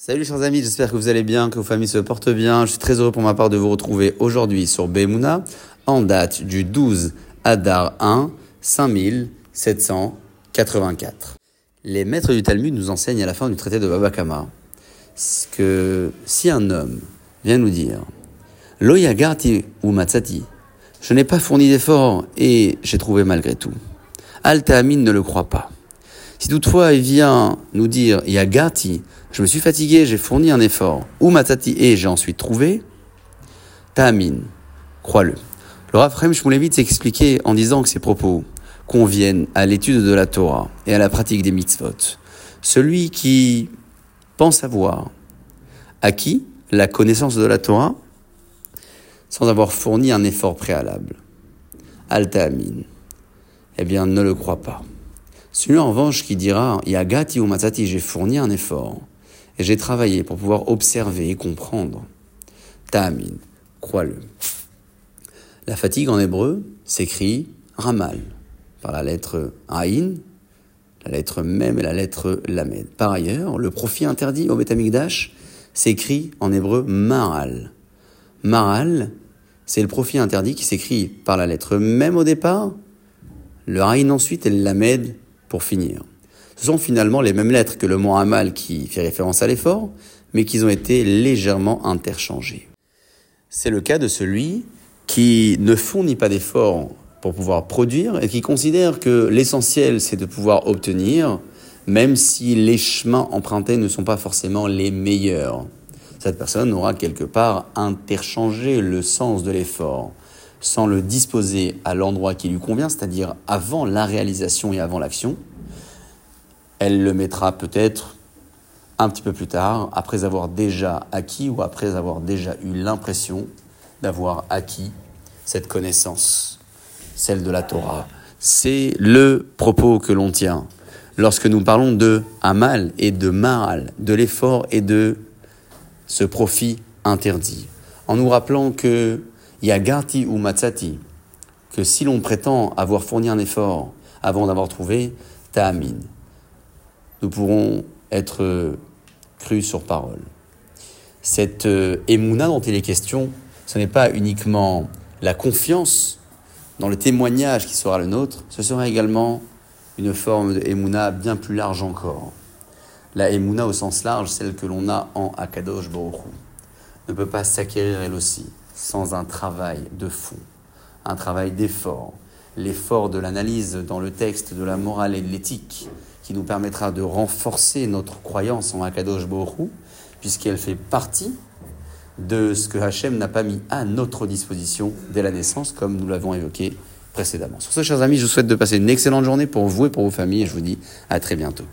Salut chers amis, j'espère que vous allez bien, que vos familles se portent bien. Je suis très heureux pour ma part de vous retrouver aujourd'hui sur Bemouna en date du 12 Adar 1 5784. Les maîtres du Talmud nous enseignent à la fin du traité de Baba Kama que si un homme vient nous dire Loyagarti ou Matsati, je n'ai pas fourni d'efforts et j'ai trouvé malgré tout. Amin ne le croit pas. Si toutefois il vient nous dire Yagati, je me suis fatigué, j'ai fourni un effort, ou Matati et j'ai ensuite trouvé, Ta'amin, crois-le. Le Rav Chaim Shmulevitz s'expliquait en disant que ces propos conviennent à l'étude de la Torah et à la pratique des mitzvot. Celui qui pense avoir acquis la connaissance de la Torah sans avoir fourni un effort préalable, Al-Ta'amin, eh bien ne le croit pas. Celui en revanche qui dira Yagati ou Matzati, j'ai fourni un effort et j'ai travaillé pour pouvoir observer et comprendre. Ta'amin, crois-le. La fatigue en hébreu s'écrit Ramal par la lettre Aïn, la lettre Mem et la lettre Lamed. Par ailleurs, le profit interdit au Betamikdash s'écrit en hébreu Maral. Maral, c'est le profit interdit qui s'écrit par la lettre Mem au départ, le Aïn ensuite et le Lamed pour finir. Ce sont finalement les mêmes lettres que le mot Amal qui fait référence à l'effort, mais qui ont été légèrement interchangées. C'est le cas de celui qui ne fournit pas d'effort pour pouvoir produire et qui considère que l'essentiel c'est de pouvoir obtenir, même si les chemins empruntés ne sont pas forcément les meilleurs. Cette personne aura quelque part interchangé le sens de l'effort sans le disposer à l'endroit qui lui convient, c'est-à-dire avant la réalisation et avant l'action, elle le mettra peut-être un petit peu plus tard, après avoir déjà acquis ou après avoir déjà eu l'impression d'avoir acquis cette connaissance, celle de la Torah. C'est le propos que l'on tient lorsque nous parlons de Amal et de Maral, de l'effort et de ce profit interdit, en nous rappelant que Yagati ou Matsati, que si l'on prétend avoir fourni un effort avant d'avoir trouvé, Ta'amin, nous pourrons être crus sur parole. Cette émouna euh, dont il est question, ce n'est pas uniquement la confiance dans le témoignage qui sera le nôtre, ce sera également une forme de bien plus large encore. La émouna au sens large, celle que l'on a en Akadosh Baruch ne peut pas s'acquérir elle aussi sans un travail de fond, un travail d'effort, l'effort de l'analyse dans le texte de la morale et de l'éthique, qui nous permettra de renforcer notre croyance en Akadosh Borou, puisqu'elle fait partie de ce que Hachem n'a pas mis à notre disposition dès la naissance, comme nous l'avons évoqué précédemment. Sur ce, chers amis, je vous souhaite de passer une excellente journée pour vous et pour vos familles, et je vous dis à très bientôt.